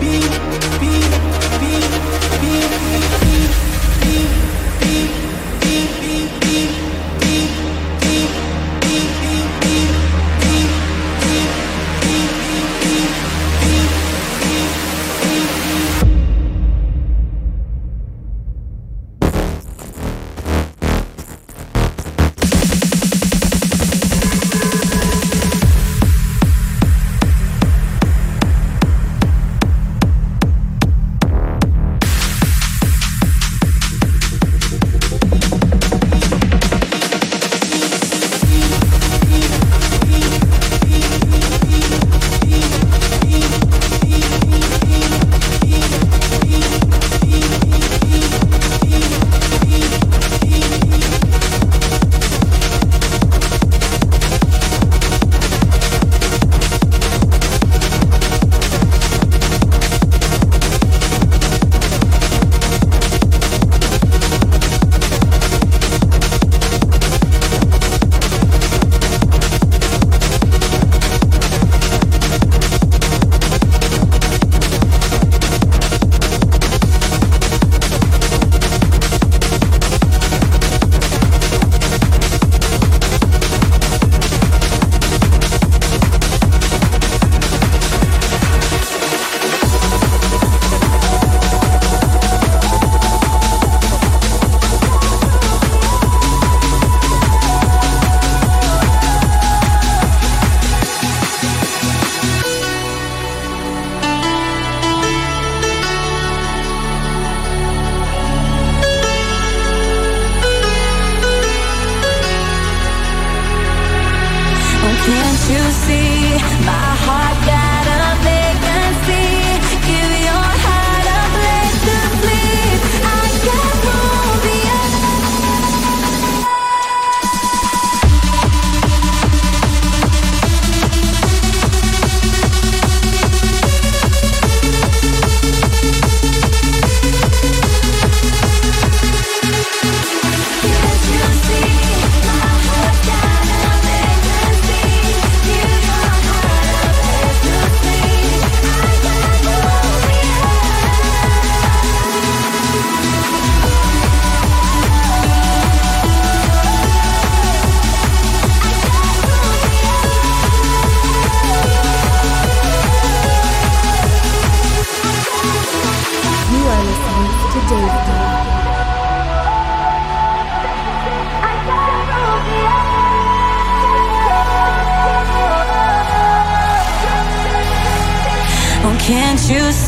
be Oh, can't you see?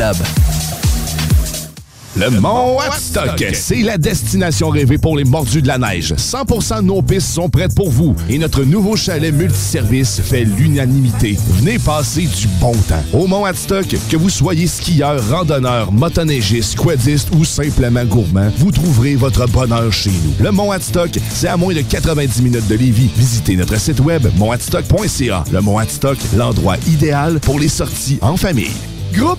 Club. Le Mont Watstock, c'est la destination rêvée pour les mordus de la neige. 100% de nos pistes sont prêtes pour vous et notre nouveau chalet multiservice fait l'unanimité. Venez passer du bon temps. Au Mont Watstock, que vous soyez skieur, randonneur, motoneigiste, quadiste ou simplement gourmand, vous trouverez votre bonheur chez nous. Le Mont Watstock, c'est à moins de 90 minutes de Lévis. Visitez notre site web montwatstock.ca. Le Mont Watstock, l'endroit idéal pour les sorties en famille. Groupe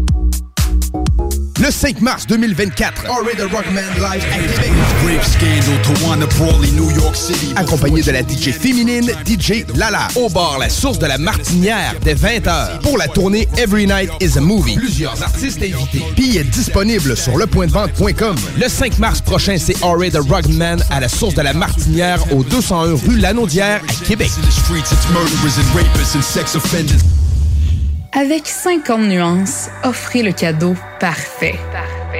Le 5 mars 2024. Accompagné de la DJ féminine, DJ Lala, au bar La Source de la Martinière, dès 20h, pour la tournée Every Night is a Movie. Plusieurs artistes invités. Billets disponibles sur lepointdevente.com. Le 5 mars prochain, c'est Ori the Rugman à la Source de la Martinière, au 201 rue Lanaudière, à Québec. Avec 50 nuances, offrez le cadeau parfait.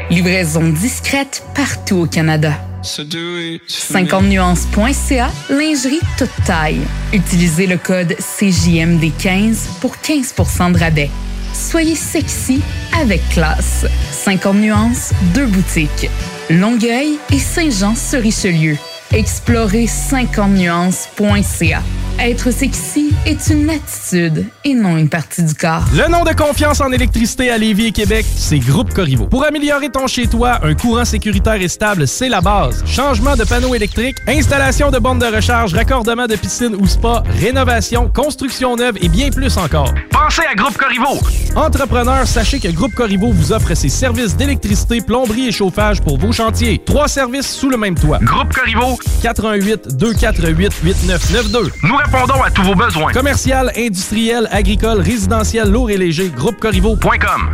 Livraison discrète partout au Canada. 50nuances.ca, lingerie toute taille. Utilisez le code CJMD15 pour 15% de rabais. Soyez sexy avec classe. 50 nuances, deux boutiques. Longueuil et Saint-Jean-sur-Richelieu. Explorez 50nuances.ca. Être sexy est une attitude et non une partie du corps. Le nom de confiance en électricité à Lévis et Québec, c'est Groupe Corriveau. Pour améliorer ton chez-toi, un courant sécuritaire et stable, c'est la base. Changement de panneaux électriques, installation de bornes de recharge, raccordement de piscine ou spa, rénovation, construction neuve et bien plus encore. Pensez à Groupe Corriveau. Entrepreneurs, sachez que Groupe Corriveau vous offre ses services d'électricité, plomberie et chauffage pour vos chantiers. Trois services sous le même toit. Groupe Corriveau, 88 248 8992. Nous répondons à tous vos besoins. Commercial, industriel, agricole, résidentiel, lourd et léger, groupecorriveau.com.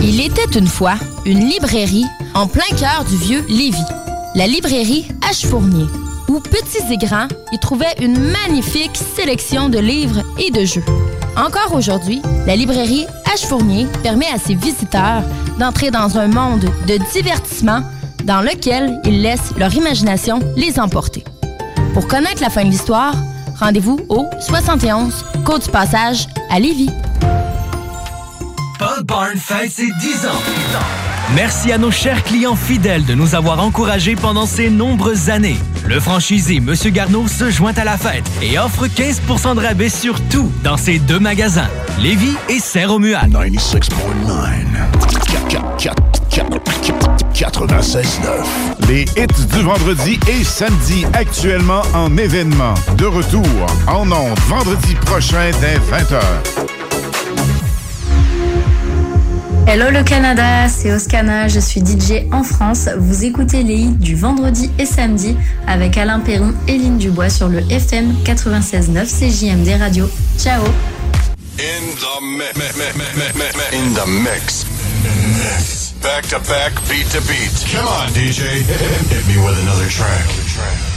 Il était une fois une librairie en plein cœur du vieux Lévis. La librairie H. Fournier, où petits et grands y trouvaient une magnifique sélection de livres et de jeux. Encore aujourd'hui, la librairie H. Fournier permet à ses visiteurs d'entrer dans un monde de divertissement dans lequel ils laissent leur imagination les emporter. Pour connaître la fin de l'histoire, rendez-vous au 71 Côte du Passage à Lévis. Paul Barn fête ses 10 ans. Merci à nos chers clients fidèles de nous avoir encouragés pendant ces nombreuses années. Le franchisé Monsieur Garneau se joint à la fête et offre 15% de rabais sur tout dans ses deux magasins, Lévis et Saint-Romuald. 96.9. Les hits du vendredi et samedi actuellement en événement. De retour en ondes vendredi prochain dès 20h. Hello le Canada, c'est Oscana, je suis DJ en France. Vous écoutez les hits du vendredi et samedi avec Alain Perron et Lynn Dubois sur le FM 96.9 CJMD Radio. Ciao In the mix. In the mix. Back to back, beat to beat. Come on, DJ. Hit me with another track. Every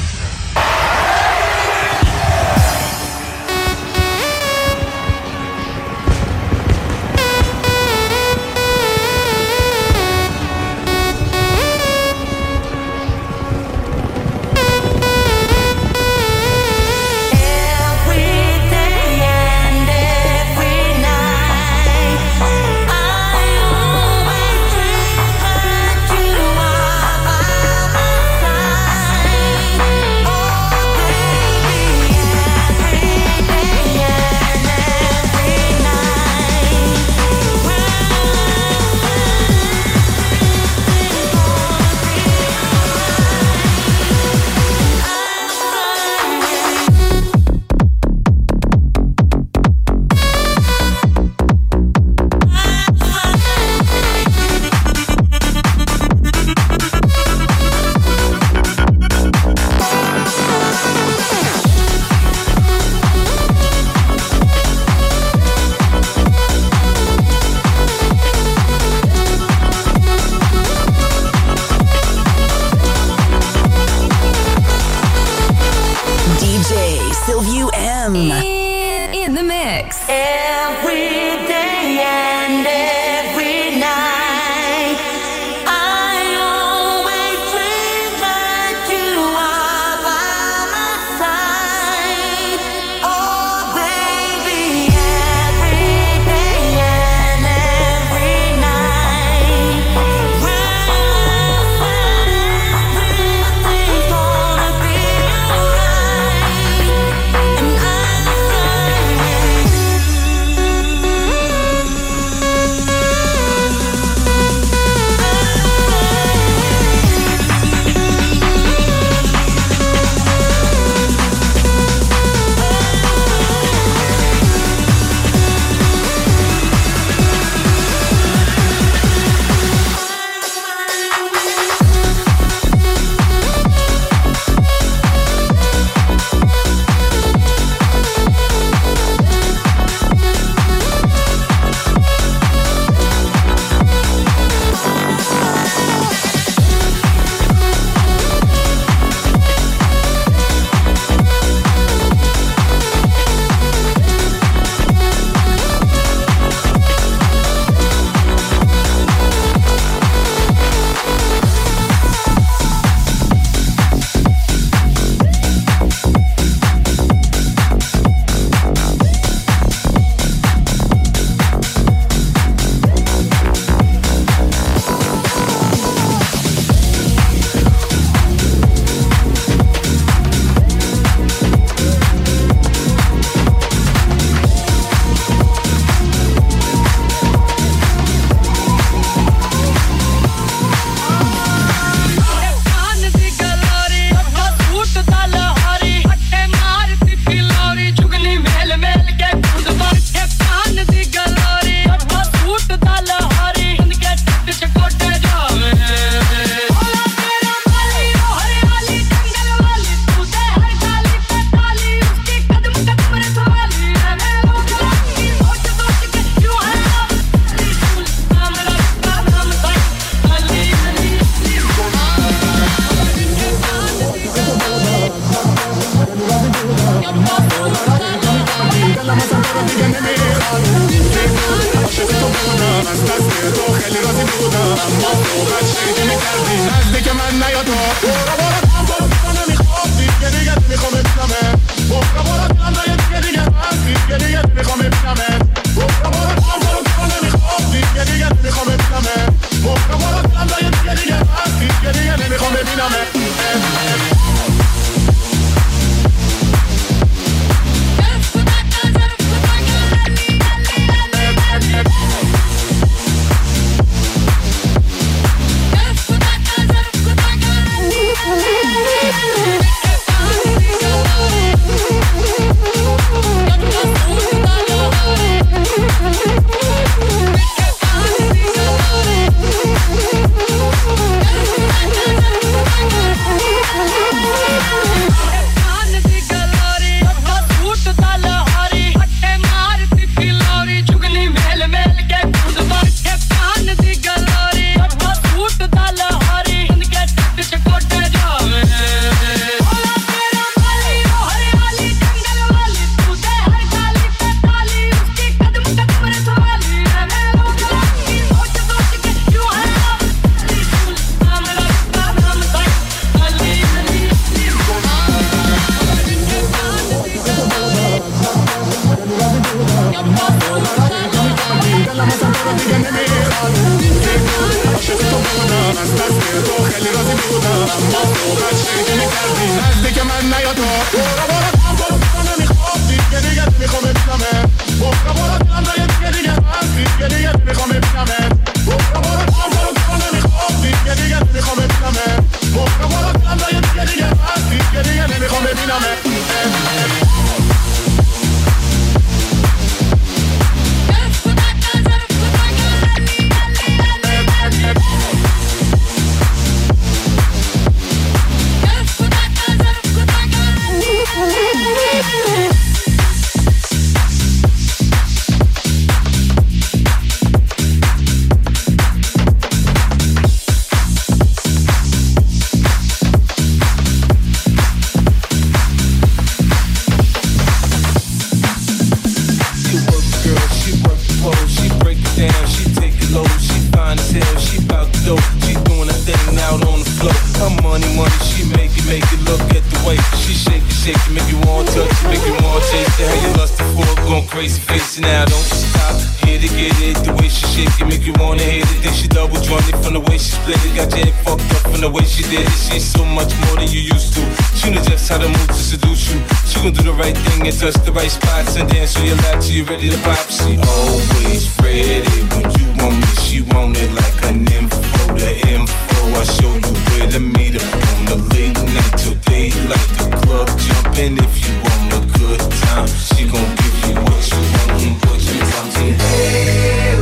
she shake it, make you wanna hit it. Then she double jointed from the way she split it. Got your head fucked up from the way she did it. She's so much more than you used to. She knows just how to move to seduce you. She gon' do the right thing and touch the right spots and dance on your lap till you're ready to pop. She always ready when you want me. She want it like an info, the info. I show you where to meet her on the late night till daylight. The club jumping if you want a good time. She gon' give you what you want and what you want. Hey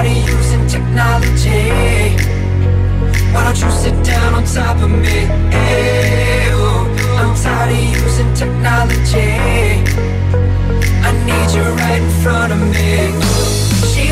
body using technology. Why don't you sit down on top of me? Ew, I'm tired of using technology. I need you right in front of me. She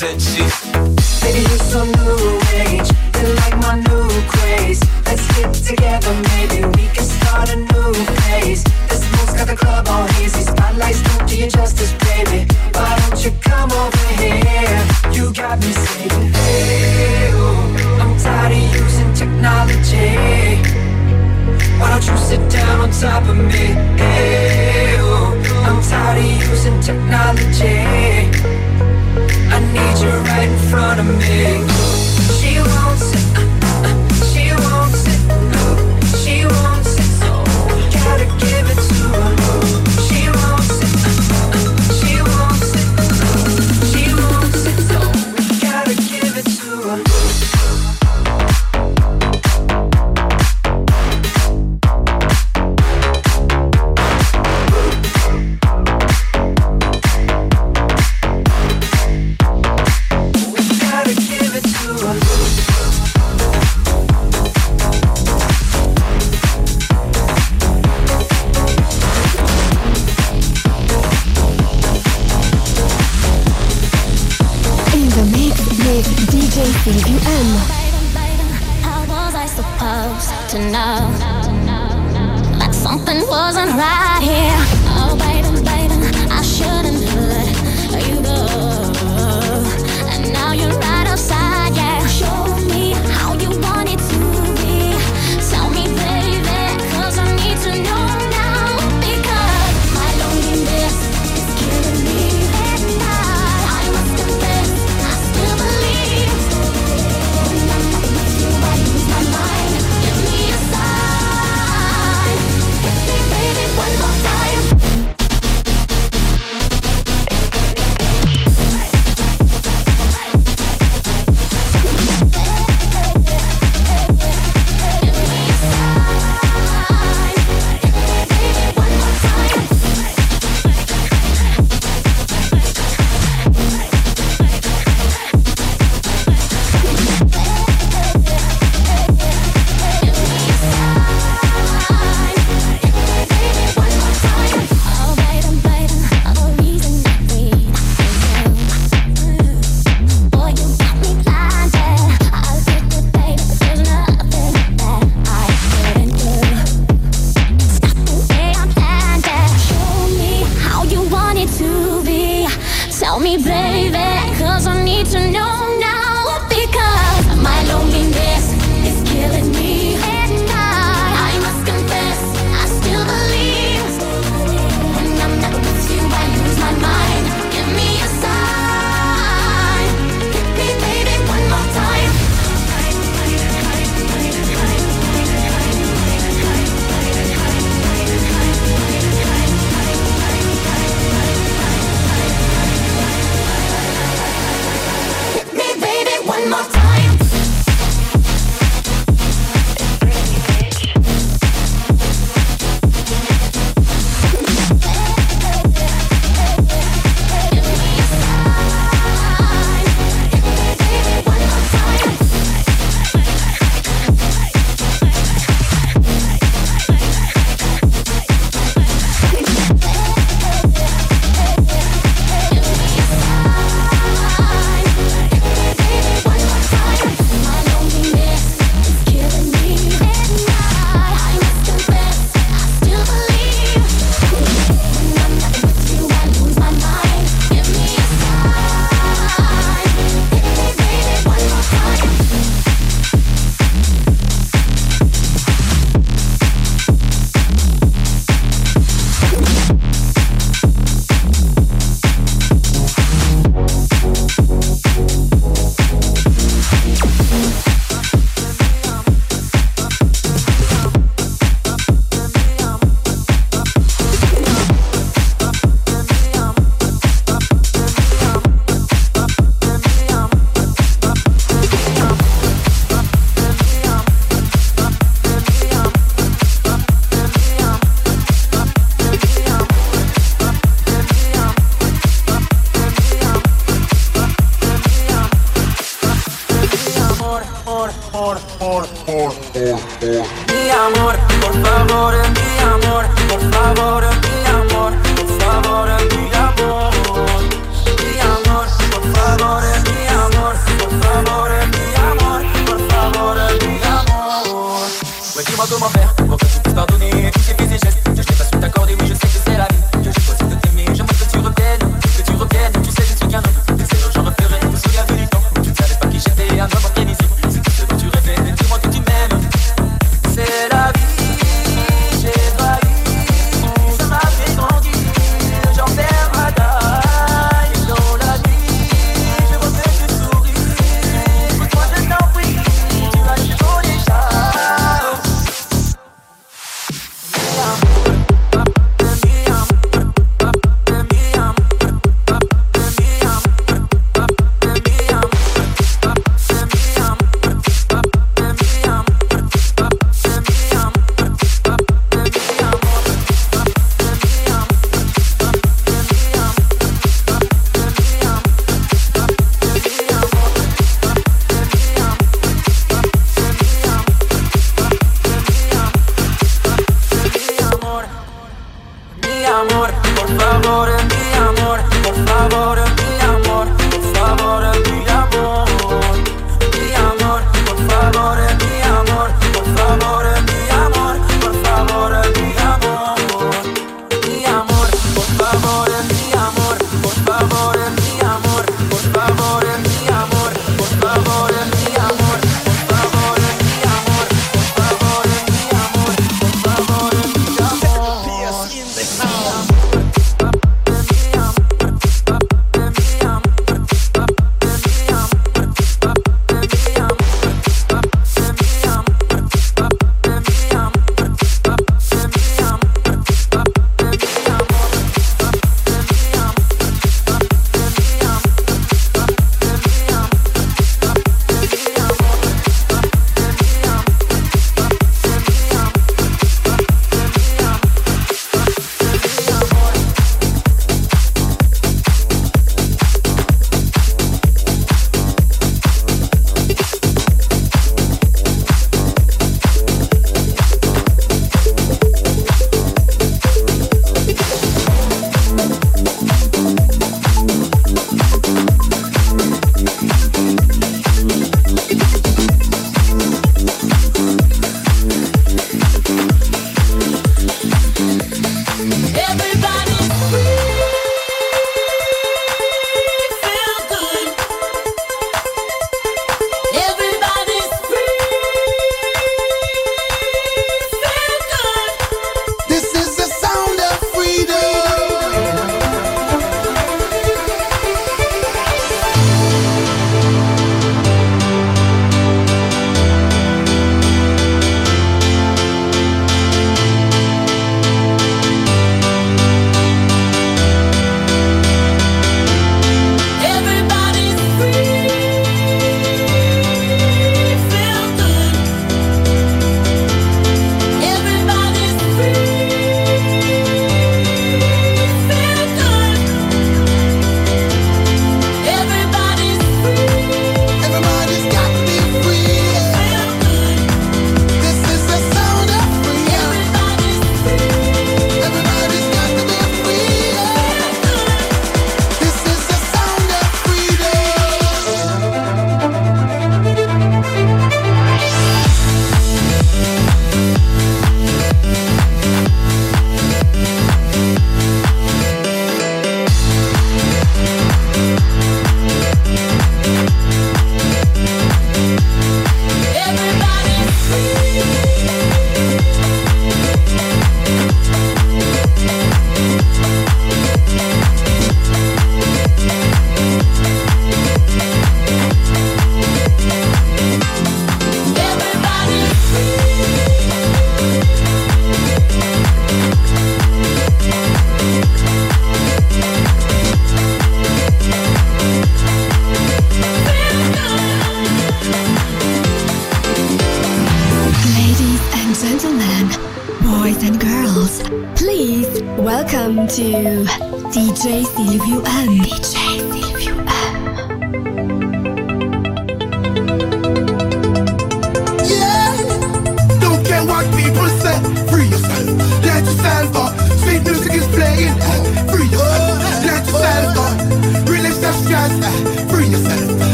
sete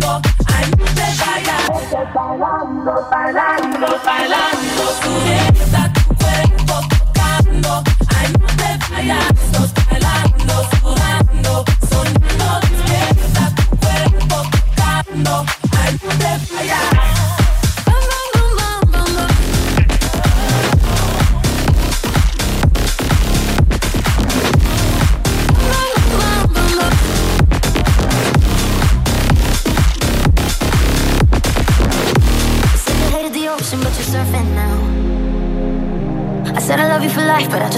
bailando, ande bailando, bailando, bailando, bailando, tú tu cuerpo tocando, ande bailando.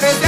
antes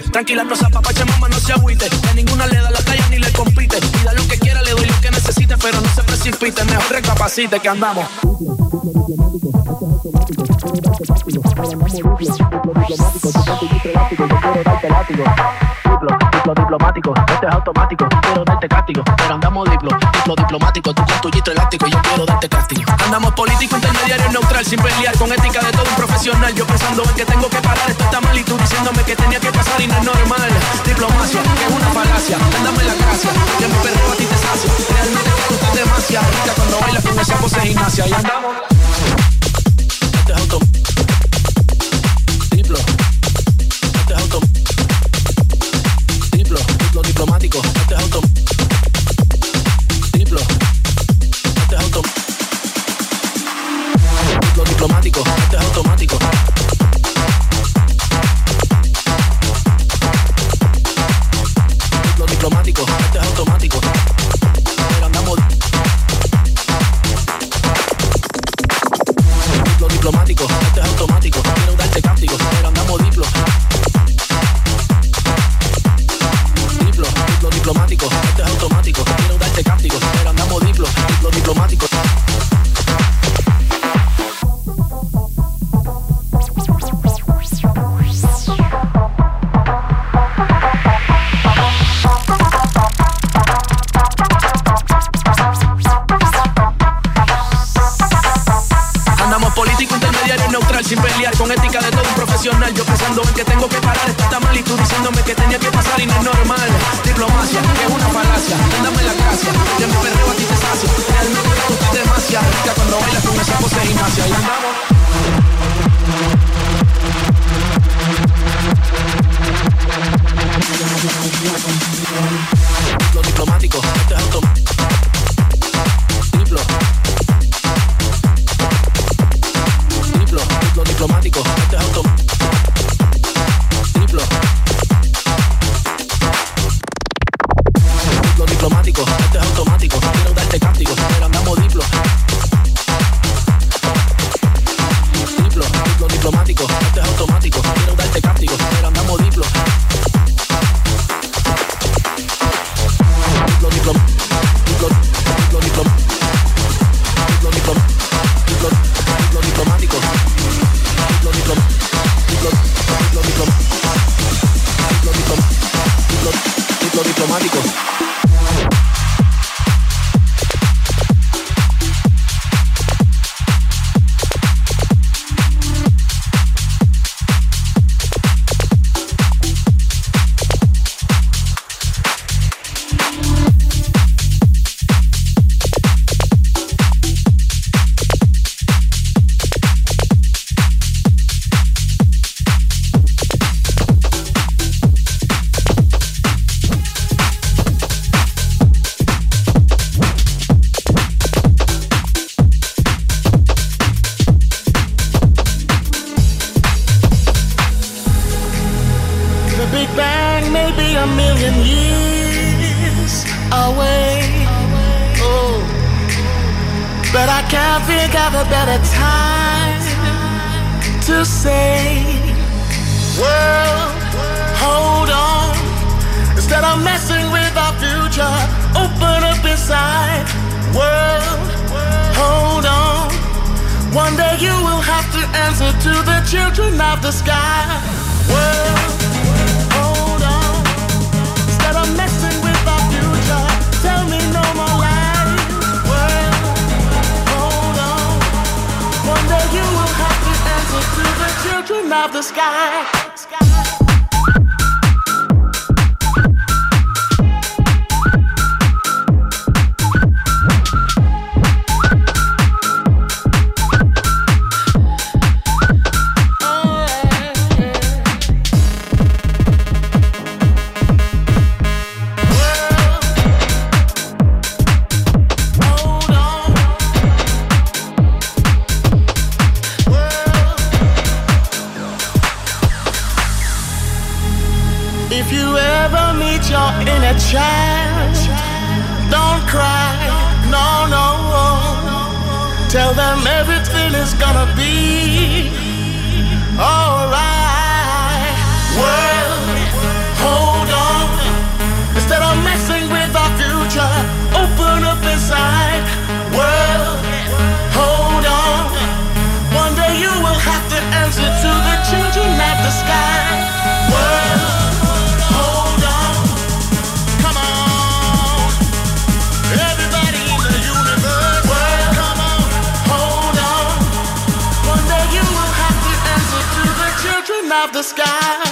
Tranquila, no se apapache, mamá, no se agüite. Que ninguna le da la talla ni le compite. Y da lo que quiera, le doy lo que necesite, pero no se precipite. Mejor recapacite que andamos. Diplo, diplo diplomático, este es automático, quiero darte castigo, pero andamos diplo, diplo diplomático, tú con tu gistro elástico, yo quiero darte castigo. Andamos político, intermediario, neutral, sin pelear, con ética de todo un profesional, yo pensando en que tengo que parar, esto está mal y tú diciéndome que tenía que es normal. Diplomacia, es una falacia. Dame la gracia, ya mi perro a ti te sacia. Realmente te gusta demasiado. Ya cuando bailas con esa pose gimnasia. Y anda of the sky.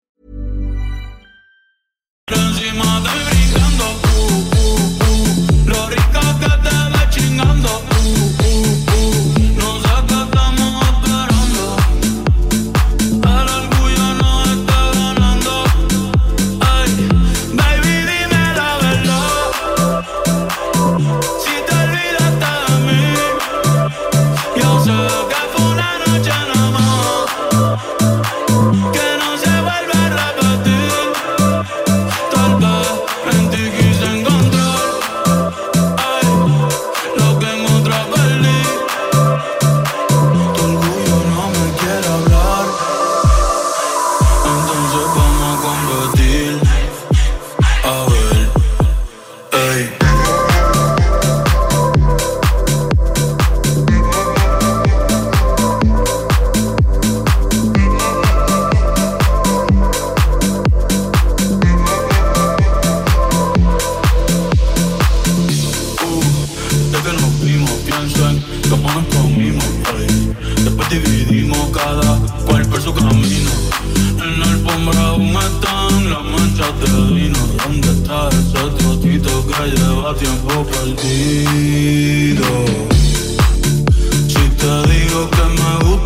Encima de brincando, uh, uh, uh. Lo rico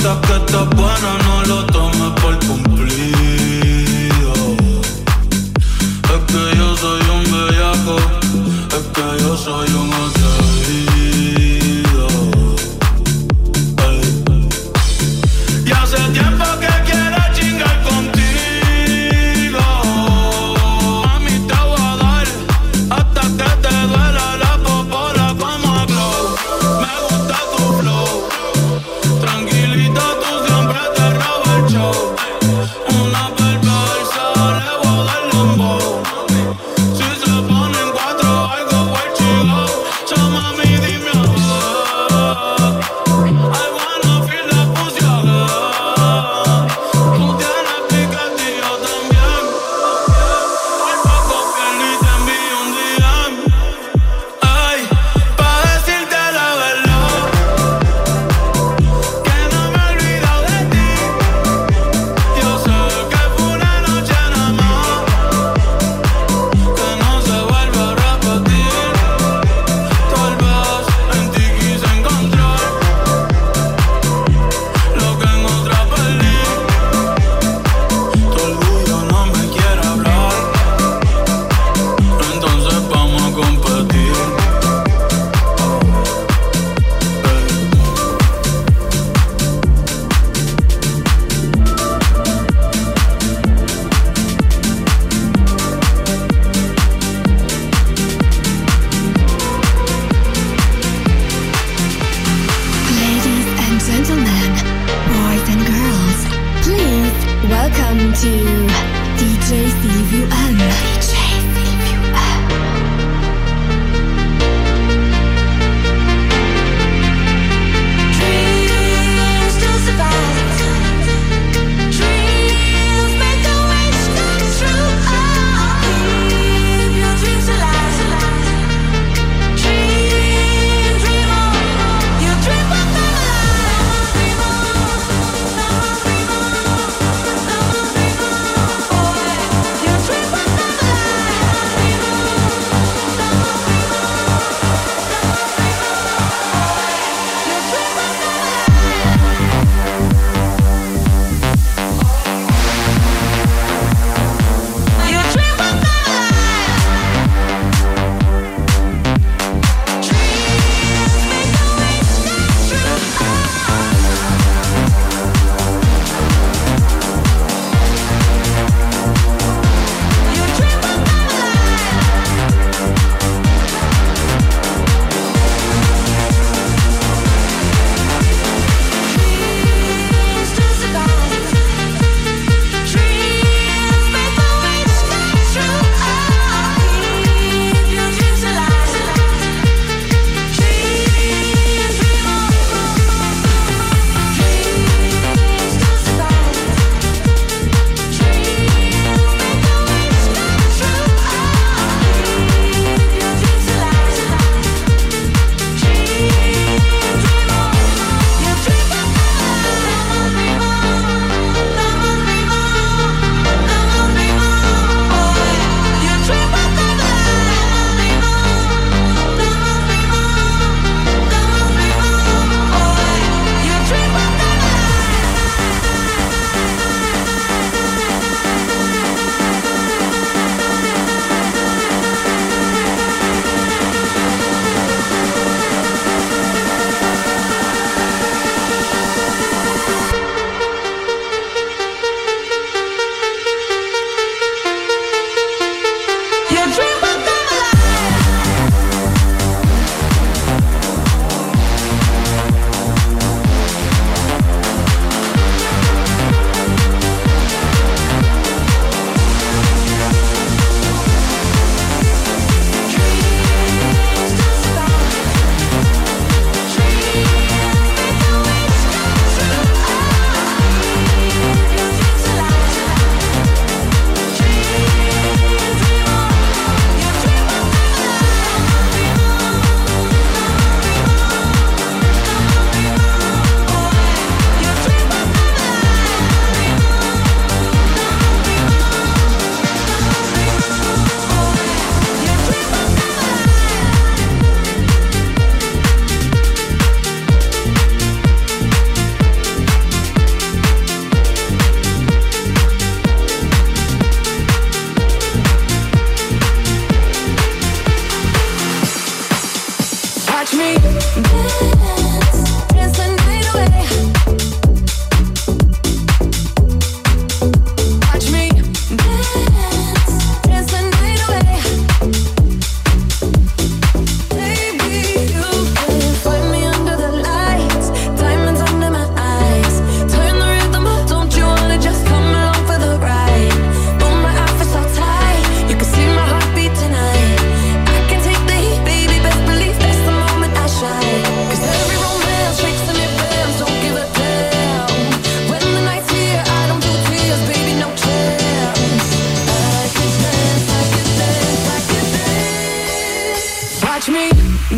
gusta, que estás buena, no lo tomes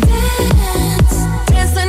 dance, dance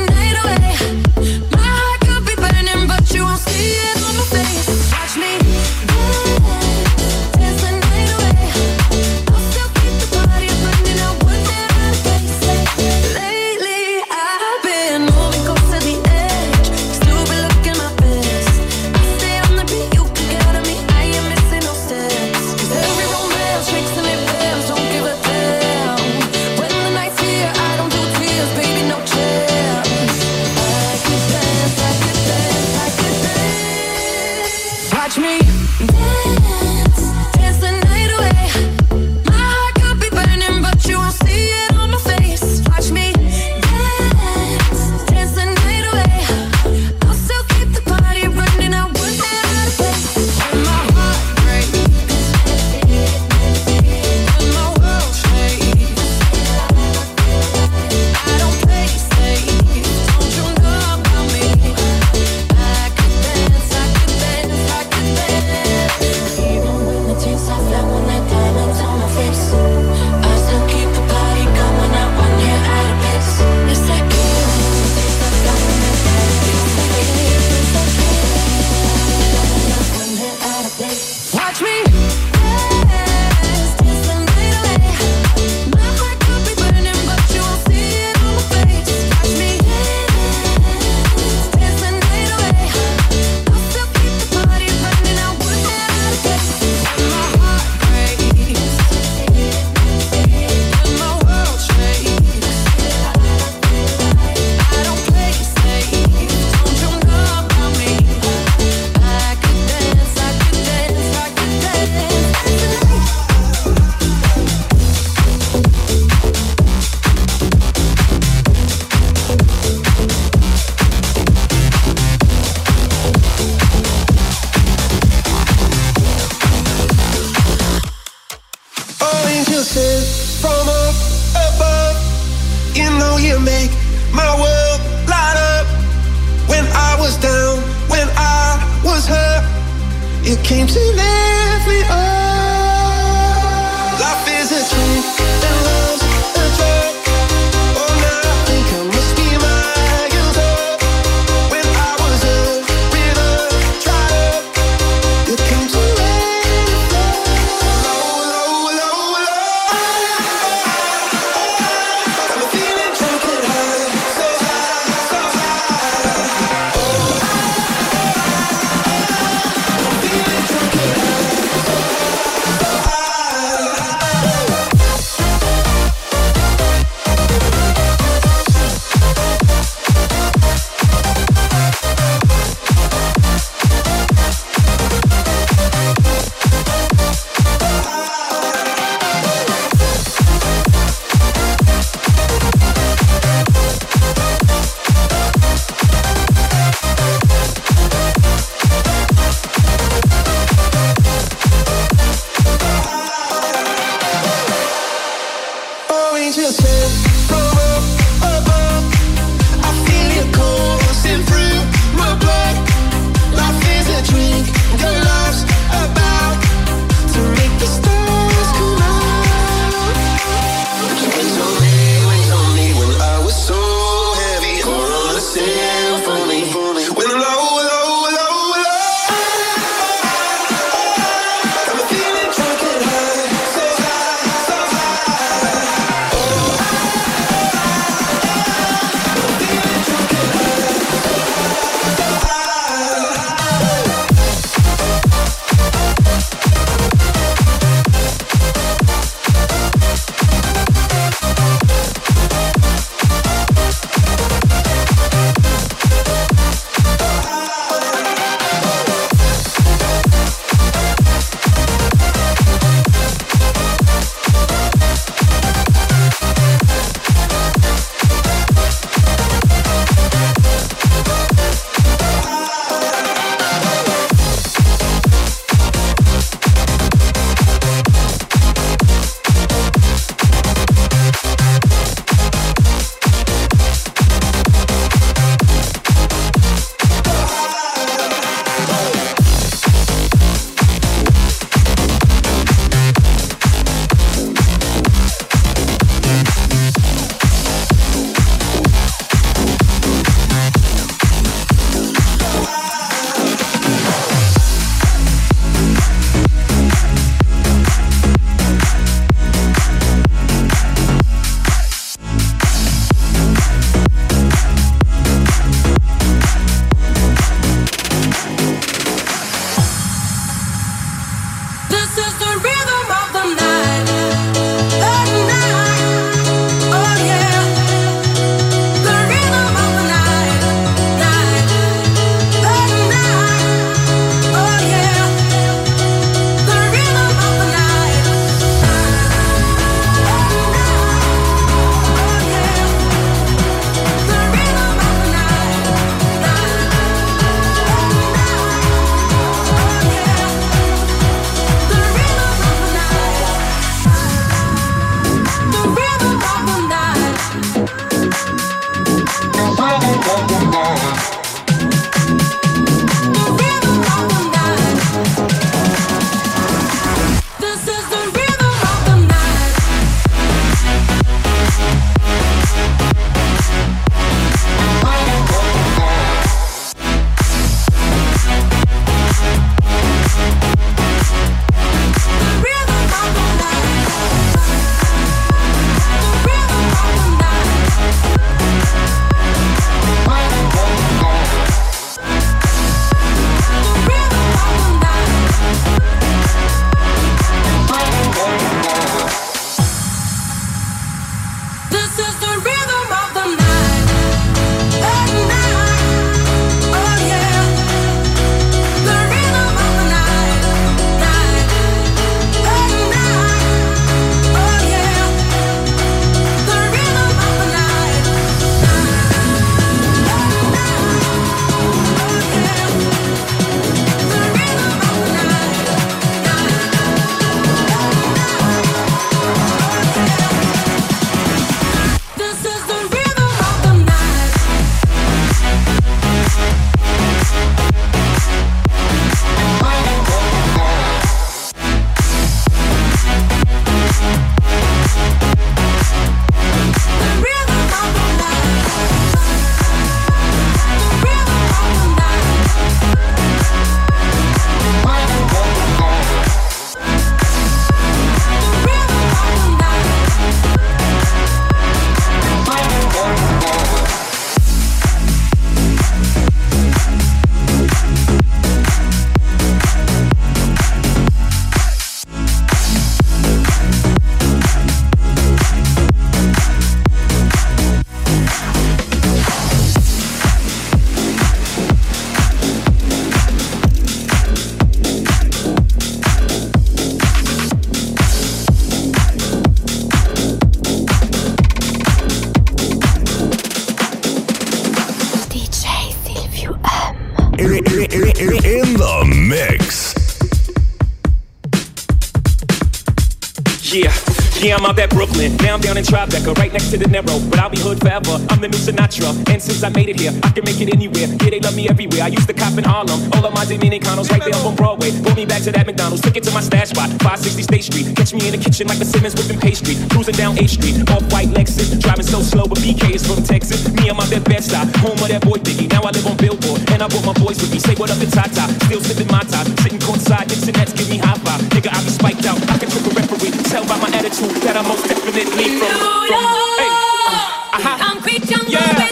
Tribeca, right next to the Narrow. But I'll be hood forever. I'm the new Sinatra. And since I made it here, I can make it anywhere. Yeah, they love me everywhere. I used to cop in Harlem. All of my Dominicanos right there up on Broadway. Pull me back to that McDonald's. Took it to my stash spot, 560 State Street. Catch me in the kitchen like the Simmons whipping pastry. Cruising down A Street, off white Lexus. Driving so slow, but BK is from Texas. Me, I'm out that bed stop, home of that boy Biggie. Now I live on Billboard, and I brought my boys with me. Say what up to Tata. Still sipping my top. Sitting courtside, and Nets give me high five. Nigga, I be spiked out. I can trick a referee. Tell by my attitude that I'm most definitely from. from hey, uh, uh-huh. Concrete jungle Yeah,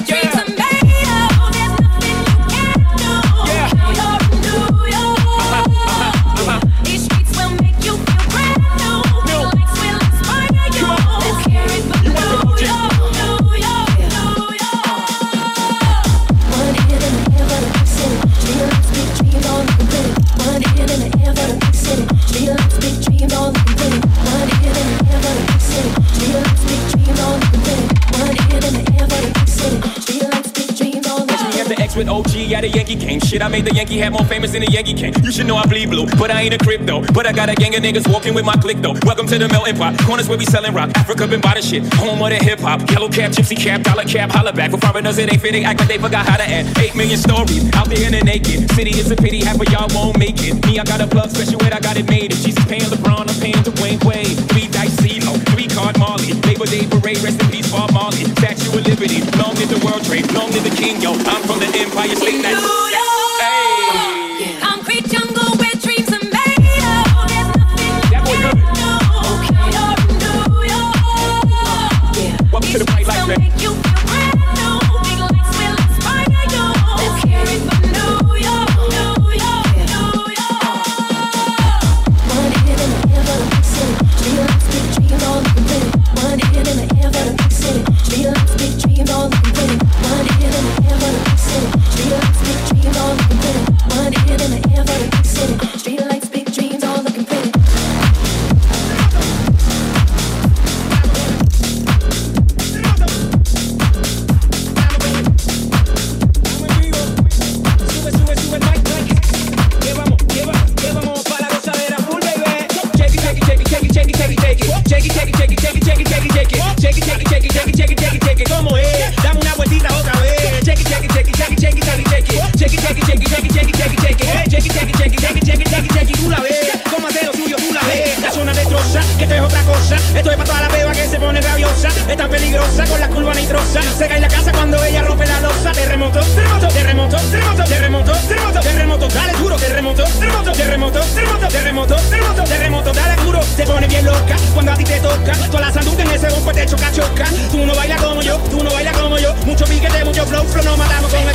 Shit, I made the Yankee hat more famous than the Yankee king. You should know I bleed blue, but I ain't a crypto. But I got a gang of niggas walking with my click though. Welcome to the melting pot. Corners where we selling rock. Africa been by the shit. Home of the hip hop. Yellow cap, gypsy cap, dollar cap, holla back. For foreigners it ain't fit. They act like they forgot how to act. Eight million stories out there in the naked city. It's a pity half of y'all won't make it. Me, I got a plug special ed. I got it made. If Jesus paying LeBron, I'm paying Dwayne Wade. Three dice CeeLo, three card Marley. Labor Day parade, rest in peace, Bob Marley. Statue of Liberty, long live the World Trade, long live the King, yo. I'm from the Empire State.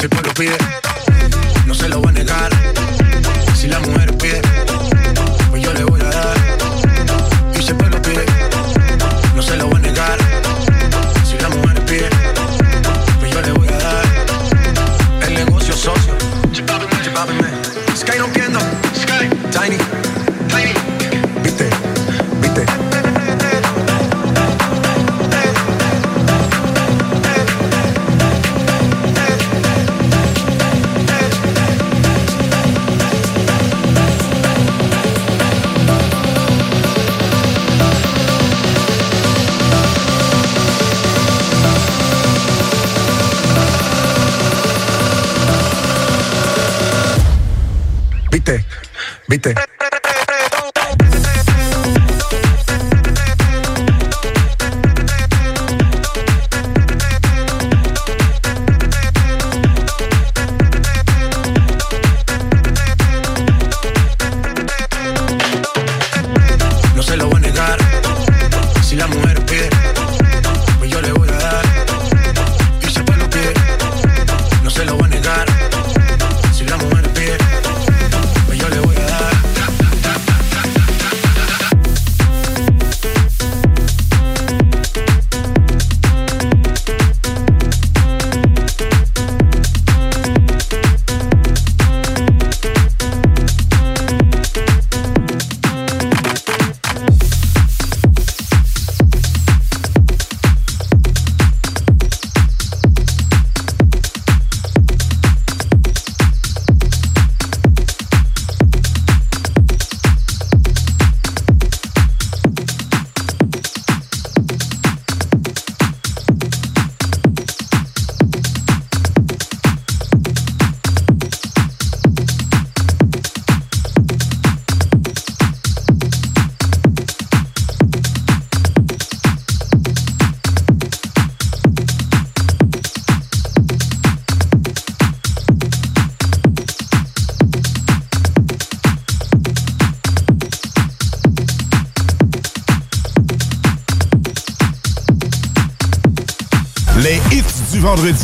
si el pueblo pide. No se lo va a negar. Bitte.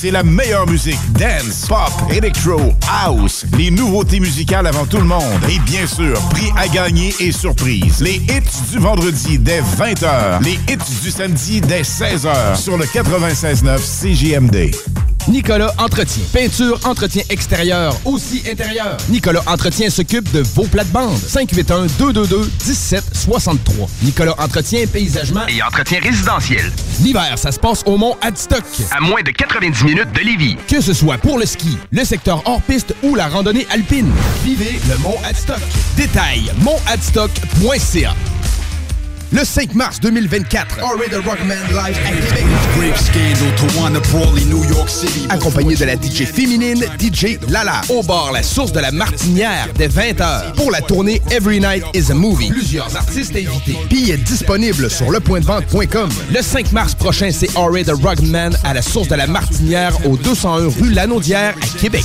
c'est la meilleure musique. Dance, pop, electro, house, les nouveautés musicales avant tout le monde. Et bien sûr, prix à gagner et surprise. Les hits du vendredi dès 20h. Les hits du samedi dès 16h. Sur le 96.9 CGMD. Nicolas Entretien. Peinture, entretien extérieur, aussi intérieur. Nicolas Entretien s'occupe de vos plates-bandes. 581-222-1763. Nicolas Entretien, paysagement et entretien résidentiel. L'hiver, ça se passe au Mont Adstock. À moins de 90 minutes de Lévis. Que ce soit pour le ski, le secteur hors-piste ou la randonnée alpine. Vivez le Mont Adstock. Détail, montadstock.ca. Le 5 mars 2024, Henry the Rockman Live à Québec. Accompagné de la DJ féminine, DJ Lala. Au bar La Source de la Martinière, dès 20h. Pour la tournée Every Night is a Movie. Plusieurs artistes invités. Billets disponibles sur lepointdevente.com. Le 5 mars prochain, c'est Henry the Rockman à la Source de la Martinière, au 201 rue Lanaudière à Québec.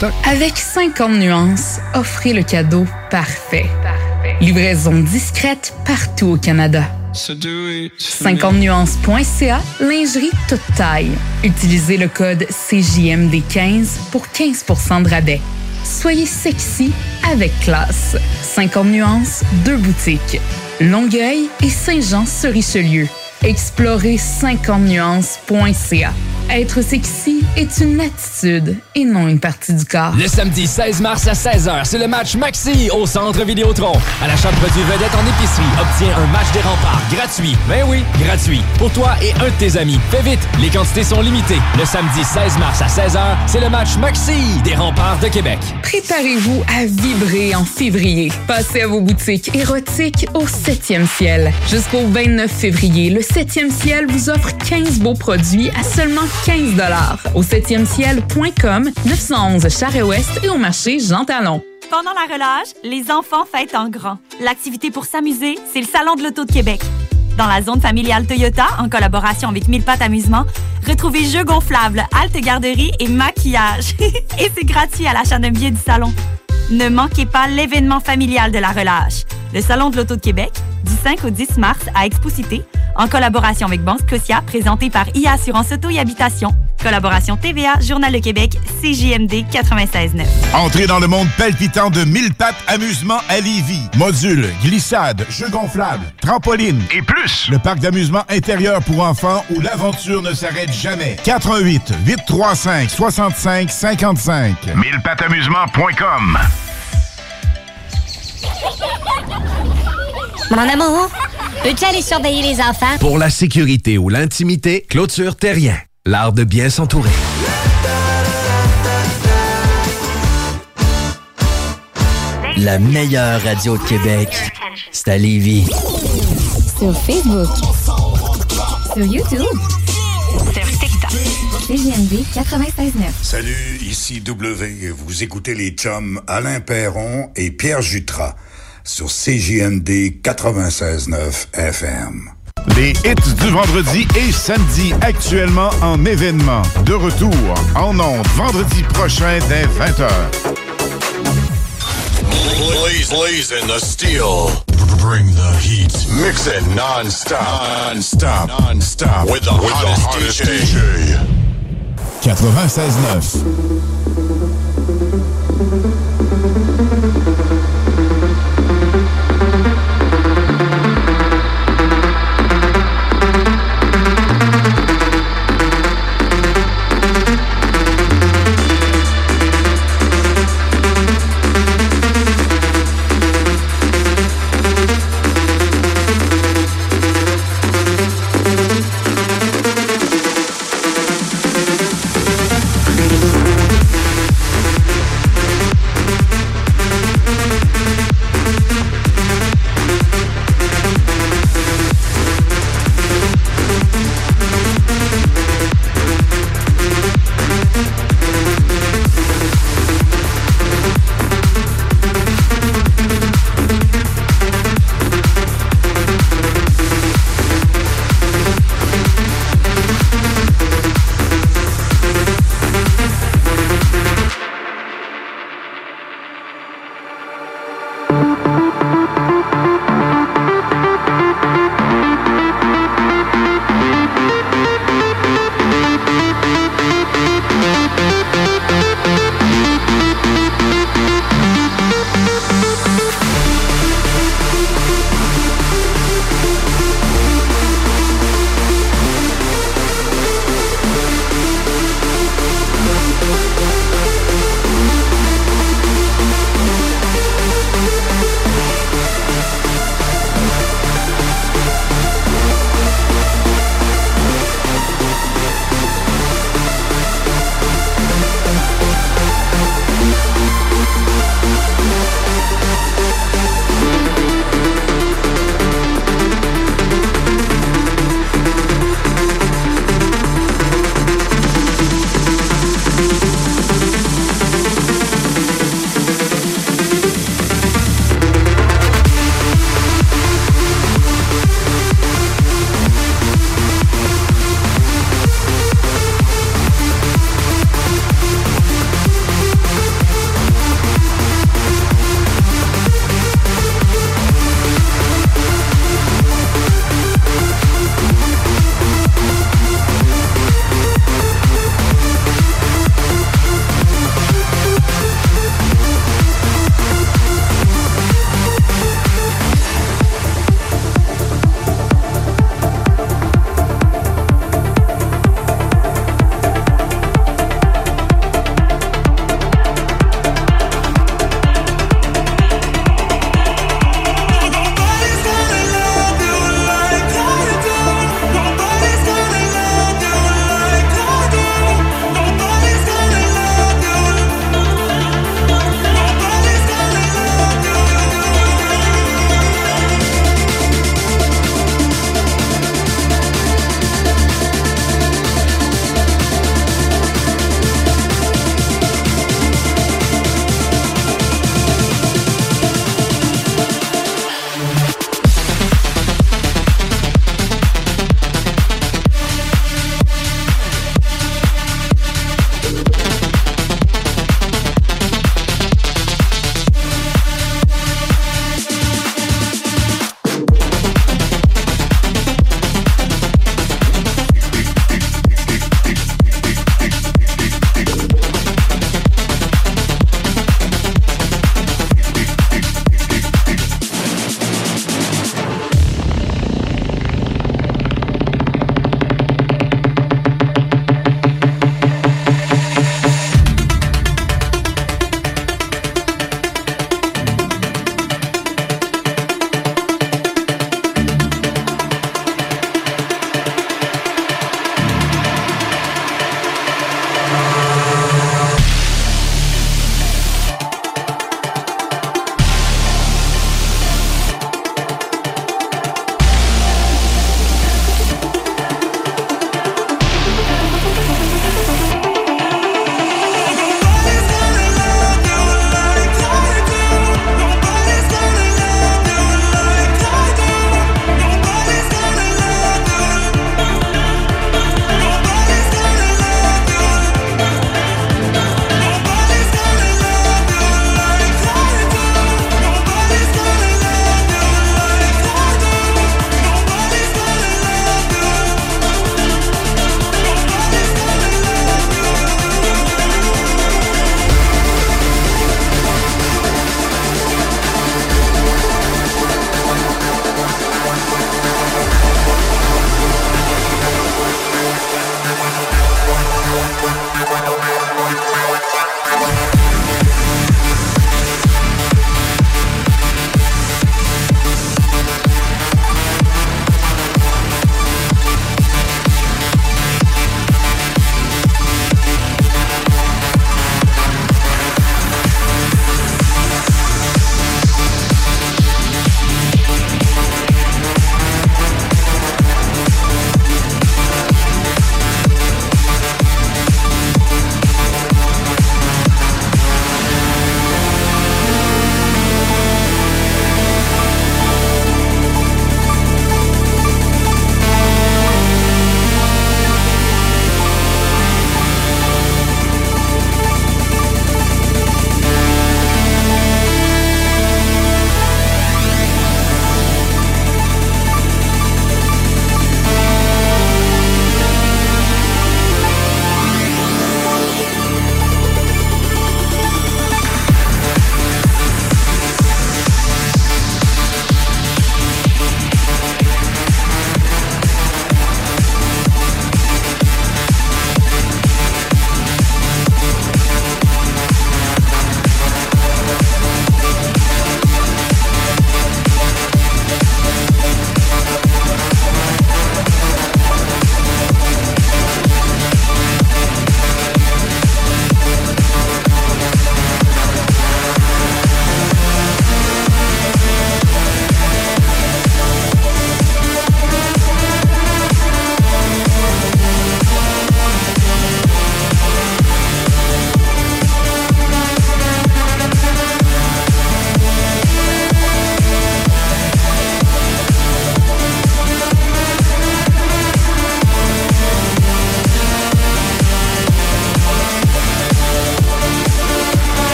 stock. Avec 50 nuances, offrez le cadeau parfait. Livraison discrète partout au Canada. 50nuances.ca, lingerie toute taille. Utilisez le code CJMD15 pour 15% de rabais. Soyez sexy avec classe. 50 nuances, deux boutiques. Longueuil et Saint-Jean-sur-Richelieu. Explorez 50nuances.ca. Être sexy est une attitude et non une partie du corps. Le samedi 16 mars à 16h, c'est le match Maxi au Centre Vidéotron. À l'achat de produits vedettes en épicerie, obtiens un match des remparts gratuit. Ben oui, gratuit. Pour toi et un de tes amis. Fais vite, les quantités sont limitées. Le samedi 16 mars à 16h, c'est le match Maxi des remparts de Québec. Préparez-vous à vibrer en février. Passez à vos boutiques érotiques au 7e ciel. Jusqu'au 29 février, le 7e ciel vous offre 15 beaux produits à seulement 15 au 7e ciel.com, 911 Charest-Ouest et au marché Jean Talon. Pendant la relâche, les enfants fêtent en grand. L'activité pour s'amuser, c'est le Salon de l'Auto de Québec. Dans la zone familiale Toyota, en collaboration avec Mille Pattes Amusement, retrouvez jeux gonflables, halte garderie et maquillage. et c'est gratuit à l'achat d'un billet du salon. Ne manquez pas l'événement familial de la relâche. Le Salon de l'Auto de Québec, du 5 au 10 mars à Expo-Cité, en collaboration avec Banque Scotia, présenté par IA Assurance Auto et Habitation. Collaboration TVA, Journal de Québec, CJMD 96.9. Entrez dans le monde palpitant de mille pattes amusement à Lévis. Modules, glissades, jeux gonflables, trampolines et plus. Le parc d'amusement intérieur pour enfants où l'aventure ne s'arrête jamais. 88 835 65 55. Millepatamusement.com Mon amour, peux-tu aller surveiller les enfants? Pour la sécurité ou l'intimité, clôture terrien. L'art de bien s'entourer. La meilleure radio de Québec, c'est à Lévis. Sur Facebook. Sur YouTube. Sur TikTok. CGMD 96.9. Salut, ici W. Vous écoutez les chums Alain Perron et Pierre Jutras sur CJMD 96.9 FM. Les hits du vendredi et samedi actuellement en événement. De retour en ondes vendredi prochain dès 20h. Blaze, blaze in the steel. Bring the heat. Mix it non-stop. Non-stop. Non-stop. With the, with hottest, the hottest DJ. 96.9.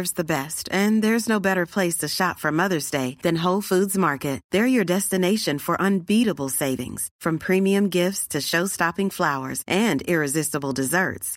deserves the best, and there's no better place to shop for Mother's Day than Whole Foods Market. They're your destination for unbeatable savings, from premium gifts to show-stopping flowers and irresistible desserts.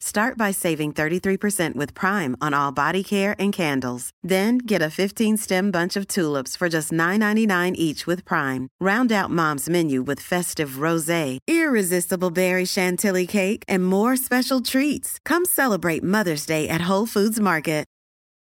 Start by saving 33% with Prime on all body care and candles. Then get a 15-stem bunch of tulips for just $9.99 each with Prime. Round out Mom's menu with festive rosé, irresistible berry chantilly cake, and more special treats. Come celebrate Mother's Day at Whole Foods Market.